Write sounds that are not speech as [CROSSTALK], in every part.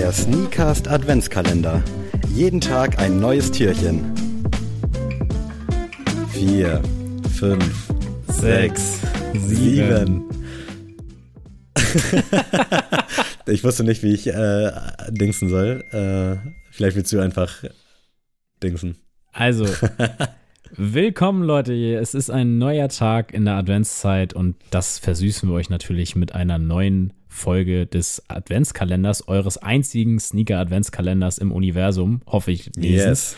Der Sneakast Adventskalender. Jeden Tag ein neues Türchen. 4, 5, 6, 7. ich wusste nicht, wie ich äh, dingsen soll. Äh, vielleicht willst du einfach dingsen. Also, [LAUGHS] willkommen Leute. Es ist ein neuer Tag in der Adventszeit und das versüßen wir euch natürlich mit einer neuen Folge des Adventskalenders, eures einzigen Sneaker-Adventskalenders im Universum, hoffe ich. Yes.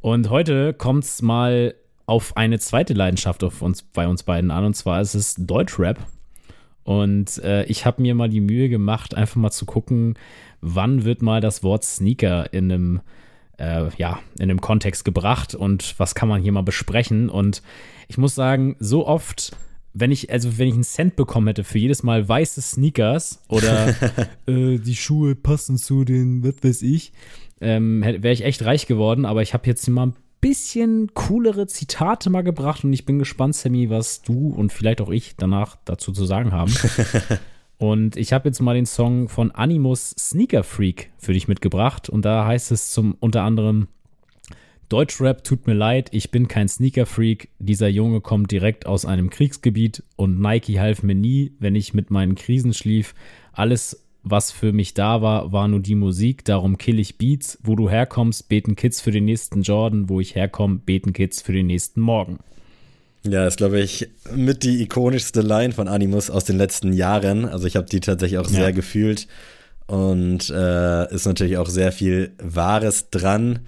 Und heute kommt es mal auf eine zweite Leidenschaft auf uns, bei uns beiden an, und zwar ist es Deutschrap. Und äh, ich habe mir mal die Mühe gemacht, einfach mal zu gucken, wann wird mal das Wort Sneaker in einem, äh, ja, in einem Kontext gebracht und was kann man hier mal besprechen. Und ich muss sagen, so oft wenn ich, also wenn ich einen Cent bekommen hätte für jedes Mal weiße Sneakers oder [LAUGHS] äh, die Schuhe passen zu den, was weiß ich, ähm, wäre ich echt reich geworden. Aber ich habe jetzt mal ein bisschen coolere Zitate mal gebracht und ich bin gespannt, Sammy, was du und vielleicht auch ich danach dazu zu sagen haben. [LAUGHS] und ich habe jetzt mal den Song von Animus Sneaker Freak für dich mitgebracht und da heißt es zum unter anderem Deutschrap tut mir leid, ich bin kein Sneaker-Freak. Dieser Junge kommt direkt aus einem Kriegsgebiet und Nike half mir nie, wenn ich mit meinen Krisen schlief. Alles, was für mich da war, war nur die Musik. Darum kill ich Beats. Wo du herkommst, beten Kids für den nächsten Jordan. Wo ich herkomme, beten Kids für den nächsten Morgen. Ja, ist, glaube ich, mit die ikonischste Line von Animus aus den letzten Jahren. Also ich habe die tatsächlich auch sehr ja. gefühlt. Und äh, ist natürlich auch sehr viel Wahres dran.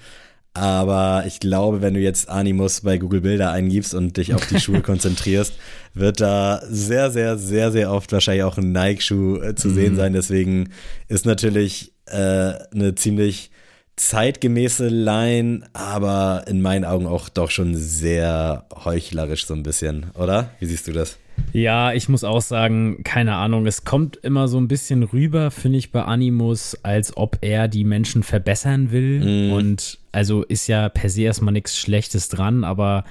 Aber ich glaube, wenn du jetzt Animus bei Google Bilder eingibst und dich auf die Schuhe [LAUGHS] konzentrierst, wird da sehr, sehr, sehr, sehr oft wahrscheinlich auch ein Nike-Schuh äh, zu mhm. sehen sein. Deswegen ist natürlich äh, eine ziemlich zeitgemäße Line, aber in meinen Augen auch doch schon sehr heuchlerisch so ein bisschen, oder? Wie siehst du das? Ja, ich muss auch sagen, keine Ahnung, es kommt immer so ein bisschen rüber, finde ich, bei Animus, als ob er die Menschen verbessern will. Mm. Und also ist ja per se erstmal nichts Schlechtes dran, aber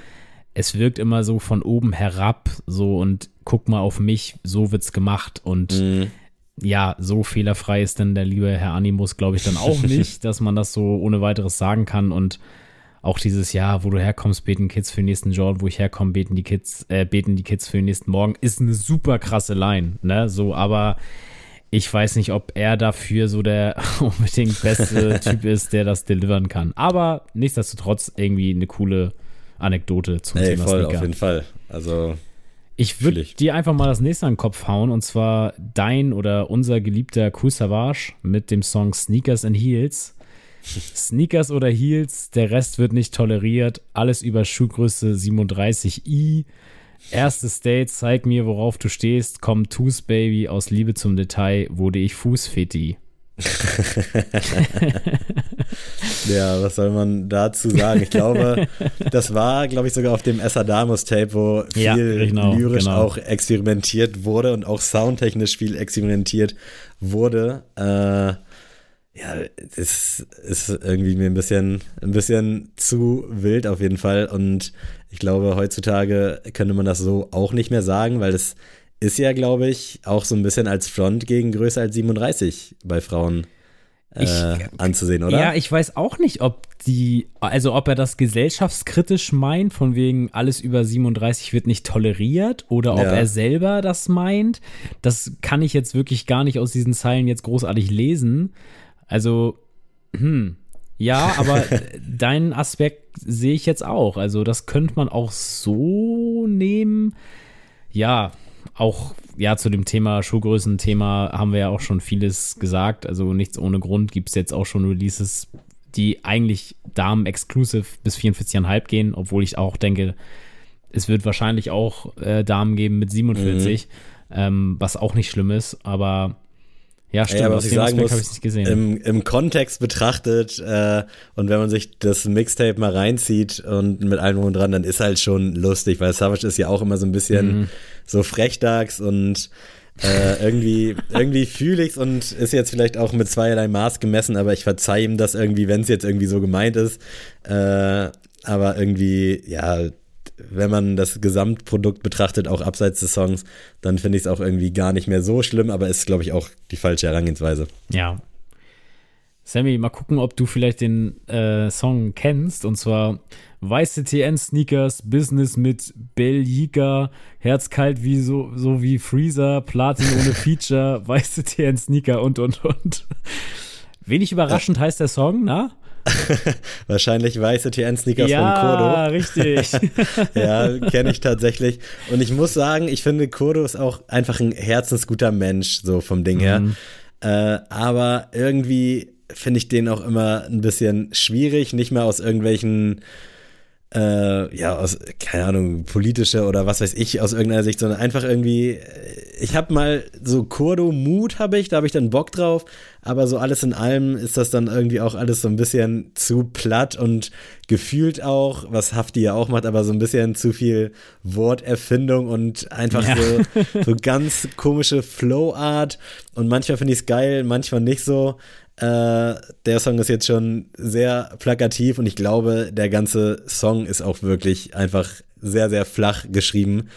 es wirkt immer so von oben herab, so und guck mal auf mich, so wird's gemacht. Und mm. ja, so fehlerfrei ist denn der liebe Herr Animus, glaube ich, dann auch [LAUGHS] nicht, dass man das so ohne weiteres sagen kann. Und auch dieses Jahr, wo du herkommst, beten Kids für den nächsten Jordan, wo ich herkomme, beten die Kids, äh, beten die Kids für den nächsten Morgen, ist eine super krasse Line, ne? So, aber ich weiß nicht, ob er dafür so der [LAUGHS] unbedingt beste [LAUGHS] Typ ist, der das delivern kann. Aber nichtsdestotrotz irgendwie eine coole Anekdote zum hey, Thema voll, Sneaker. auf jeden Fall. Also ich würde dir einfach mal das nächste an den Kopf hauen und zwar dein oder unser geliebter Cool Savage mit dem Song Sneakers and Heels. Sneakers oder Heels, der Rest wird nicht toleriert. Alles über Schuhgröße 37i. Erstes Date, zeig mir, worauf du stehst. Komm, tu's, Baby. Aus Liebe zum Detail wurde ich Fußfetti. [LAUGHS] ja, was soll man dazu sagen? Ich glaube, das war, glaube ich, sogar auf dem Essadamus-Tape, wo viel ja, genau, lyrisch genau. auch experimentiert wurde und auch soundtechnisch viel experimentiert wurde. Äh, ja, es ist irgendwie mir ein bisschen, ein bisschen zu wild auf jeden Fall. Und ich glaube, heutzutage könnte man das so auch nicht mehr sagen, weil es ist ja, glaube ich, auch so ein bisschen als Front gegen größer als 37 bei Frauen äh, ich, anzusehen, oder? Ja, ich weiß auch nicht, ob die, also ob er das gesellschaftskritisch meint, von wegen alles über 37 wird nicht toleriert, oder ob ja. er selber das meint. Das kann ich jetzt wirklich gar nicht aus diesen Zeilen jetzt großartig lesen. Also, hm, ja, [LAUGHS] aber deinen Aspekt sehe ich jetzt auch. Also, das könnte man auch so nehmen. Ja, auch ja zu dem Thema Schuhgrößen-Thema haben wir ja auch schon vieles gesagt. Also nichts ohne Grund gibt es jetzt auch schon Releases, die eigentlich Damen-exclusive bis 44,5 gehen, obwohl ich auch denke, es wird wahrscheinlich auch äh, Damen geben mit 47, mhm. ähm, was auch nicht schlimm ist. Aber ja, stimmt. Ja, was ich sagen muss, ich Im, Im Kontext betrachtet äh, und wenn man sich das Mixtape mal reinzieht und mit allem und dran, dann ist halt schon lustig, weil Savage ist ja auch immer so ein bisschen mhm. so frechdachs und äh, irgendwie, irgendwie fühle ich's und ist jetzt vielleicht auch mit zweierlei Maß gemessen, aber ich verzeihe ihm das irgendwie, wenn es jetzt irgendwie so gemeint ist. Äh, aber irgendwie, ja, wenn man das Gesamtprodukt betrachtet, auch abseits des Songs, dann finde ich es auch irgendwie gar nicht mehr so schlimm, aber ist, glaube ich, auch die falsche Herangehensweise. Ja. Sammy, mal gucken, ob du vielleicht den äh, Song kennst. Und zwar weiße TN-Sneakers, Business mit Belgica, Herzkalt wie so, so wie Freezer, Platin ohne [LAUGHS] Feature, weiße TN-Sneaker und und und. Wenig überraschend heißt der Song, na? [LAUGHS] Wahrscheinlich weiße TN-Sneakers ja, von Kodo. [LAUGHS] Ja, richtig. ja, kenne ich tatsächlich. Und ich muss sagen, ich finde, Kodo ist auch einfach ein herzensguter Mensch, so vom Ding her. Mhm. Äh, aber irgendwie finde ich den auch immer ein bisschen schwierig, nicht mal aus irgendwelchen äh, ja, aus, keine Ahnung, politische oder was weiß ich, aus irgendeiner Sicht, sondern einfach irgendwie, äh, ich habe mal so Kurdo-Mut habe ich, da habe ich dann Bock drauf, aber so alles in allem ist das dann irgendwie auch alles so ein bisschen zu platt und gefühlt auch, was Hafti ja auch macht, aber so ein bisschen zu viel Worterfindung und einfach ja. so, [LAUGHS] so ganz komische Flow-Art und manchmal finde ich es geil, manchmal nicht so. Äh, der Song ist jetzt schon sehr plakativ und ich glaube, der ganze Song ist auch wirklich einfach sehr, sehr flach geschrieben.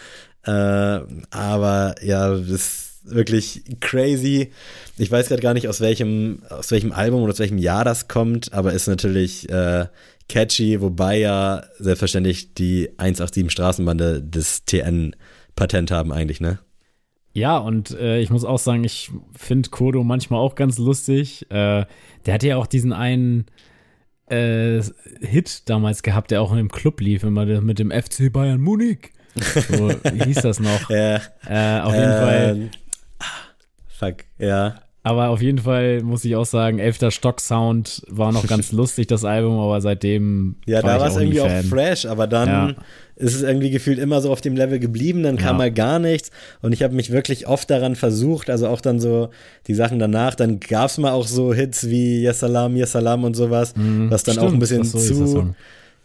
Äh, aber ja, das ist wirklich crazy. Ich weiß gerade gar nicht, aus welchem, aus welchem Album oder aus welchem Jahr das kommt, aber ist natürlich äh, catchy, wobei ja selbstverständlich die 187 Straßenbande das TN Patent haben eigentlich, ne? Ja, und äh, ich muss auch sagen, ich finde Kodo manchmal auch ganz lustig. Äh, der hatte ja auch diesen einen äh, Hit damals gehabt, der auch im Club lief, immer mit dem FC Bayern Munich. So wie hieß das noch? ja. Äh, auf jeden Fall. Ähm, fuck, ja. Aber auf jeden Fall muss ich auch sagen, Elfter Stock Sound war noch ganz [LAUGHS] lustig, das Album, aber seitdem. Ja, da war es irgendwie auch fresh, aber dann ja. ist es irgendwie gefühlt immer so auf dem Level geblieben, dann kam ja. mal gar nichts und ich habe mich wirklich oft daran versucht, also auch dann so die Sachen danach, dann gab es mal auch so Hits wie Yesalam, Yesalam und sowas, mhm, was dann stimmt, auch ein bisschen so zu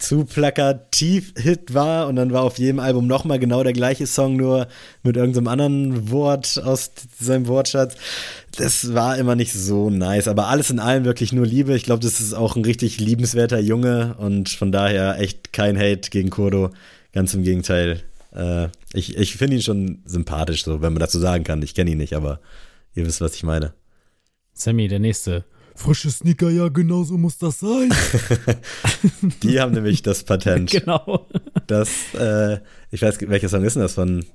zu plakativ Hit war und dann war auf jedem Album nochmal genau der gleiche Song, nur mit irgendeinem anderen Wort aus seinem Wortschatz. Das war immer nicht so nice, aber alles in allem wirklich nur Liebe. Ich glaube, das ist auch ein richtig liebenswerter Junge und von daher echt kein Hate gegen Kurdo. Ganz im Gegenteil. Äh, ich ich finde ihn schon sympathisch, so, wenn man dazu sagen kann. Ich kenne ihn nicht, aber ihr wisst, was ich meine. Sammy, der nächste. Frische Sneaker, ja, genau so muss das sein. [LAUGHS] Die haben nämlich das Patent. [LAUGHS] genau. Das, äh, ich weiß, welcher Song ist denn das von?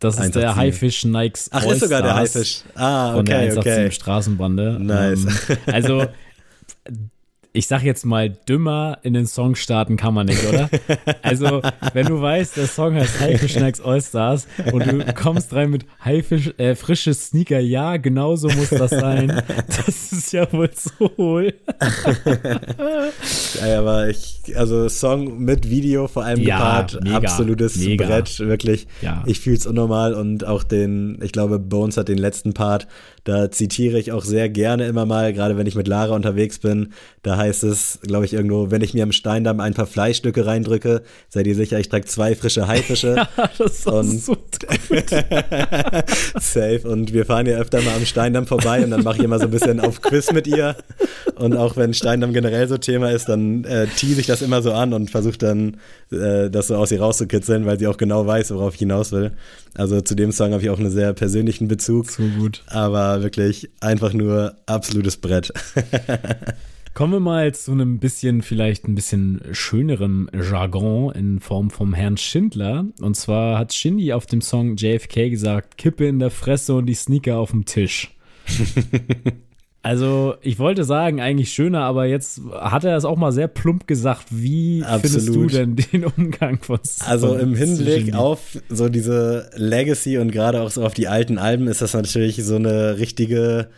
Das ist der Haifisch Nikes. Ach, ist sogar der Haifisch. Ah, okay, von der 187 okay. Straßenbande. Nice. Ähm, also [LAUGHS] ich sag jetzt mal, dümmer in den Song starten kann man nicht, oder? [LAUGHS] Also, wenn du weißt, der Song heißt Haifisch Snacks All-Stars und du kommst rein mit Haifisch, äh, frische Sneaker, ja, genau so muss das sein. [LAUGHS] Das ist ja wohl so hohl. [LAUGHS] ja, aber ich, also Song mit Video vor allem ja, gepaart, mega, absolutes mega. Brett, wirklich. Ja. Ich fühl's unnormal und auch den, ich glaube, Bones hat den letzten Part da zitiere ich auch sehr gerne immer mal, gerade wenn ich mit Lara unterwegs bin. Da heißt es, glaube ich, irgendwo, wenn ich mir am Steindamm ein paar Fleischstücke reindrücke, seid ihr sicher, ich trage zwei frische Haifische. [LAUGHS] ja, das ist und so [LAUGHS] Safe. Und wir fahren ja öfter mal am Steindamm vorbei und dann mache ich immer so ein bisschen auf Quiz mit ihr. Und auch wenn Steindamm generell so Thema ist, dann äh, tease ich das immer so an und versuche dann, äh, das so aus ihr rauszukitzeln, weil sie auch genau weiß, worauf ich hinaus will. Also zu dem Song habe ich auch einen sehr persönlichen Bezug. So gut. Aber wirklich einfach nur absolutes Brett. [LAUGHS] Kommen wir mal zu einem bisschen, vielleicht ein bisschen schönerem Jargon in Form vom Herrn Schindler. Und zwar hat Shindy auf dem Song JFK gesagt, Kippe in der Fresse und die Sneaker auf dem Tisch. [LAUGHS] Also, ich wollte sagen, eigentlich schöner, aber jetzt hat er das auch mal sehr plump gesagt. Wie Absolut. findest du denn den Umgang von Also im Hinblick auf so diese Legacy und gerade auch so auf die alten Alben ist das natürlich so eine richtige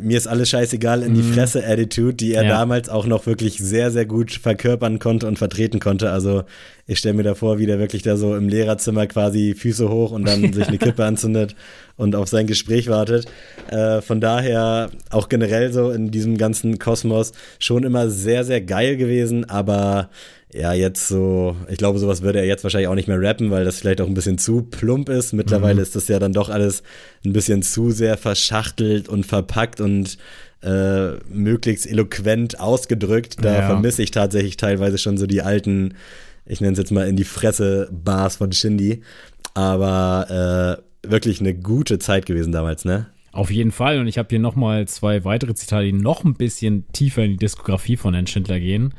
mir ist alles scheißegal in die mhm. Fresse-Attitude, die er ja. damals auch noch wirklich sehr, sehr gut verkörpern konnte und vertreten konnte. Also ich stelle mir da vor, wie der wirklich da so im Lehrerzimmer quasi Füße hoch und dann sich eine Kippe [LAUGHS] anzündet und auf sein Gespräch wartet. Äh, von daher auch generell so in diesem ganzen Kosmos schon immer sehr, sehr geil gewesen, aber ja, jetzt so, ich glaube, sowas würde er jetzt wahrscheinlich auch nicht mehr rappen, weil das vielleicht auch ein bisschen zu plump ist. Mittlerweile mhm. ist das ja dann doch alles ein bisschen zu sehr verschachtelt und verpackt und äh, möglichst eloquent ausgedrückt. Da ja. vermisse ich tatsächlich teilweise schon so die alten, ich nenne es jetzt mal in die Fresse Bars von Shindy. Aber äh, wirklich eine gute Zeit gewesen damals, ne? Auf jeden Fall. Und ich habe hier nochmal zwei weitere Zitate, die noch ein bisschen tiefer in die Diskografie von Herrn Schindler gehen.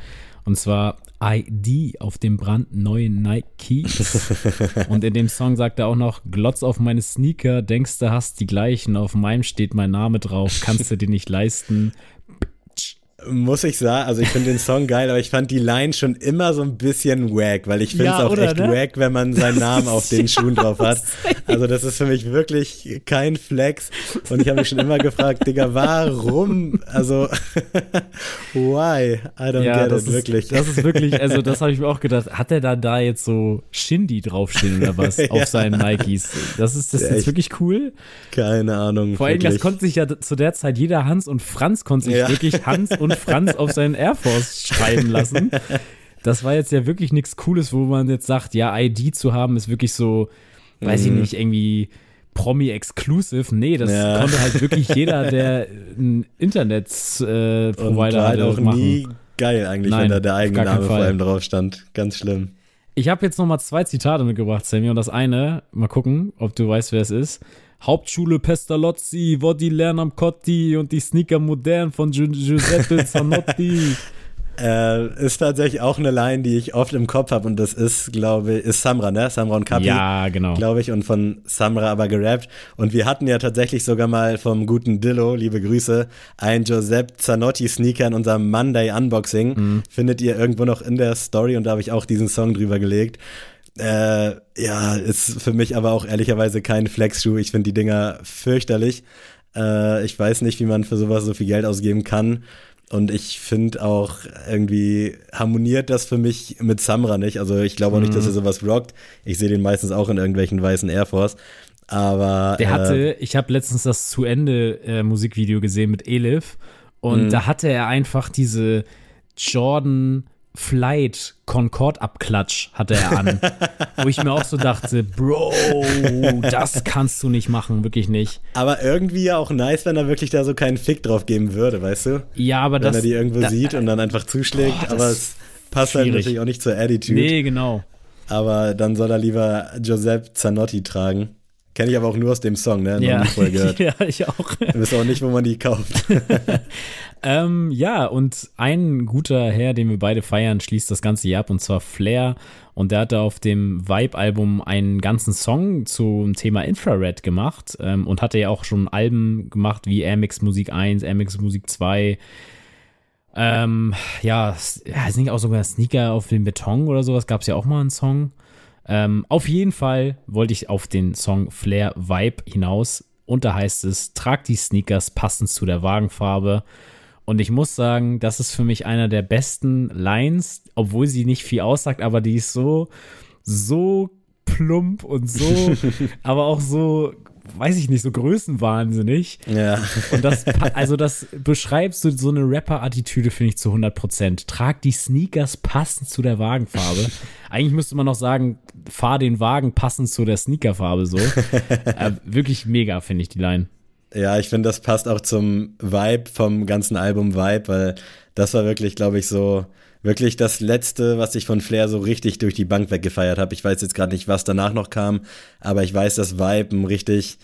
Und zwar ID auf dem brandneuen Nikes. [LAUGHS] und in dem Song sagt er auch noch, glotz auf meine Sneaker, denkst du hast die gleichen, auf meinem steht mein Name drauf, kannst du dir nicht leisten, muss ich sagen, also ich finde den Song geil, aber ich fand die Line schon immer so ein bisschen wack, weil ich finde es ja, auch oder, echt ne? wack, wenn man seinen Namen auf den Schuhen drauf hat. Also das ist für mich wirklich kein Flex und ich habe mich schon immer gefragt, Digga, warum? Also [LAUGHS] why? I don't ja, get it, ist, wirklich. Das ist wirklich, also das habe ich mir auch gedacht, hat er da da jetzt so Shindy draufstehen oder was [LAUGHS] ja. auf seinen Nikes? Das ist das ja, ist wirklich cool. Keine Ahnung. Vor allem, das konnte sich ja zu der Zeit jeder Hans und Franz konnte sich wirklich Hans und Franz auf seinen Air Force schreiben lassen. [LAUGHS] Das war jetzt ja wirklich nichts Cooles, wo man jetzt sagt, ja, ID zu haben ist wirklich so, weiß mhm. ich nicht, irgendwie Promi-exclusive. Nee, das ja. konnte halt wirklich [LAUGHS] jeder, der einen Internet-Provider äh, halt auch machen. nie geil eigentlich, Nein, wenn da der eigene Name vor allem drauf stand. Ganz schlimm. Ich habe jetzt noch mal zwei Zitate mitgebracht, Sammy, und das eine, mal gucken, ob du weißt, wer es ist. Hauptschule Pestalozzi, wo die lernen am Cotti und die Sneaker modern von Gi Giuseppe Zanotti. [LAUGHS] Äh, ist tatsächlich auch eine Line, die ich oft im Kopf habe und das ist, glaube ich, ist Samra, ne? Samra und Kapi. Ja, genau. Glaube ich und von Samra aber gerappt. Und wir hatten ja tatsächlich sogar mal vom guten Dillo, liebe Grüße, ein Giuseppe Zanotti Sneaker in unserem Monday Unboxing. Mhm. Findet ihr irgendwo noch in der Story und da habe ich auch diesen Song drüber gelegt. Äh, ja, ist für mich aber auch ehrlicherweise kein Flexschuh. Ich finde die Dinger fürchterlich. Äh, ich weiß nicht, wie man für sowas so viel Geld ausgeben kann. Und ich finde auch irgendwie harmoniert das für mich mit Samra nicht. Also ich glaube auch nicht, dass er mhm. sowas rockt. Ich sehe den meistens auch in irgendwelchen weißen Air Force. Aber. Der hatte, äh, ich habe letztens das zu Ende äh, Musikvideo gesehen mit Elif. Und mhm. da hatte er einfach diese Jordan Flight Concorde Abklatsch hatte er an. wo ich mir auch so dachte, Bro, das kannst du nicht machen, wirklich nicht. Aber irgendwie ja auch nice, wenn er wirklich da so keinen Fick drauf geben würde, weißt du? Ja, aber wenn das. Wenn er die irgendwo da, sieht und dann einfach zuschlägt, boah, aber es passt halt schwierig. halt natürlich auch nicht zur Attitude. Nee, genau. Aber dann soll er lieber Giuseppe Zanotti tragen. Kenne ich aber auch nur aus dem Song, ne? Ja, [LAUGHS] ja, ich auch. Du weißt auch nicht, wo man die kauft. [LAUGHS] ähm, ja, und ein guter Herr, den wir beide feiern, schließt das ganze Jahr ab, und zwar Flair. Und der hatte auf dem Vibe-Album einen ganzen Song zum Thema Infrared gemacht ähm, und hatte ja auch schon Alben gemacht wie Amix Musik 1, Amix Musik 2. Ähm, ja, ja, ist nicht auch sogar Sneaker auf dem Beton oder sowas, gab es ja auch mal einen Song. Ähm, auf jeden Fall wollte ich auf den Song Flair Vibe hinaus. Und da heißt es, trag die Sneakers passend zu der Wagenfarbe. Und ich muss sagen, das ist für mich einer der besten Lines, obwohl sie nicht viel aussagt, aber die ist so, so plump und so, [LAUGHS] aber auch so weiß ich nicht, so größenwahnsinnig. Ja. Und das, also das beschreibst du so eine Rapper-Attitüde, finde ich, zu 100 Prozent. Trag die Sneakers passend zu der Wagenfarbe. [LAUGHS] Eigentlich müsste man noch sagen, fahr den Wagen passend zu der Sneakerfarbe so. [LAUGHS] äh, wirklich mega, finde ich, die Line. Ja, ich finde, das passt auch zum Vibe vom ganzen Album Vibe, weil das war wirklich, glaube ich, so wirklich das letzte, was ich von Flair so richtig durch die Bank weggefeiert habe. Ich weiß jetzt gerade nicht, was danach noch kam, aber ich weiß, dass Vibe ein richtig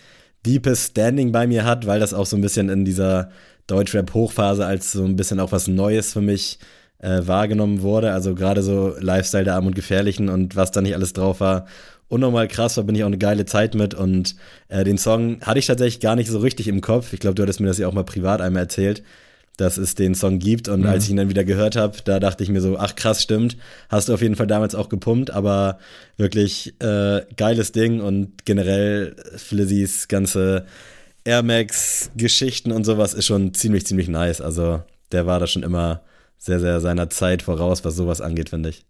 deepes Standing bei mir hat, weil das auch so ein bisschen in dieser Deutschrap-Hochphase als so ein bisschen auch was Neues für mich äh, wahrgenommen wurde. Also gerade so Lifestyle der Arm und Gefährlichen und was da nicht alles drauf war. Unnormal krass, da bin ich auch eine geile Zeit mit und äh, den Song hatte ich tatsächlich gar nicht so richtig im Kopf. Ich glaube, du hattest mir das ja auch mal privat einmal erzählt dass es den Song gibt. Und mhm. als ich ihn dann wieder gehört habe, da dachte ich mir so, ach krass, stimmt. Hast du auf jeden Fall damals auch gepumpt, aber wirklich äh, geiles Ding und generell Flizzys ganze Air Max Geschichten und sowas ist schon ziemlich, ziemlich nice. Also der war da schon immer sehr, sehr seiner Zeit voraus, was sowas angeht, finde ich.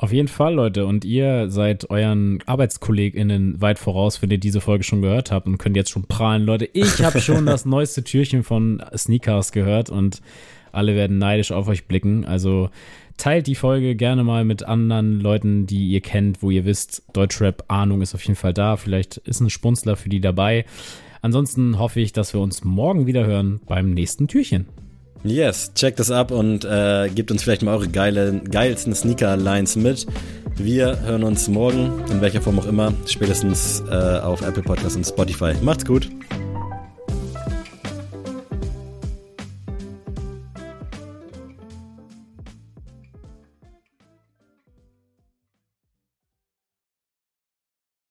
Auf jeden Fall, Leute. Und ihr seid euren ArbeitskollegInnen weit voraus, wenn ihr diese Folge schon gehört habt und könnt jetzt schon prahlen. Leute, ich habe [LAUGHS] schon das neueste Türchen von Sneakers gehört und alle werden neidisch auf euch blicken. Also teilt die Folge gerne mal mit anderen Leuten, die ihr kennt, wo ihr wisst, Deutschrap-Ahnung ist auf jeden Fall da. Vielleicht ist ein Spunzler für die dabei. Ansonsten hoffe ich, dass wir uns morgen wieder hören beim nächsten Türchen. Yes, checkt das ab und äh, gebt uns vielleicht mal eure geile, geilsten Sneaker-Lines mit. Wir hören uns morgen, in welcher Form auch immer, spätestens äh, auf Apple Podcasts und Spotify. Macht's gut.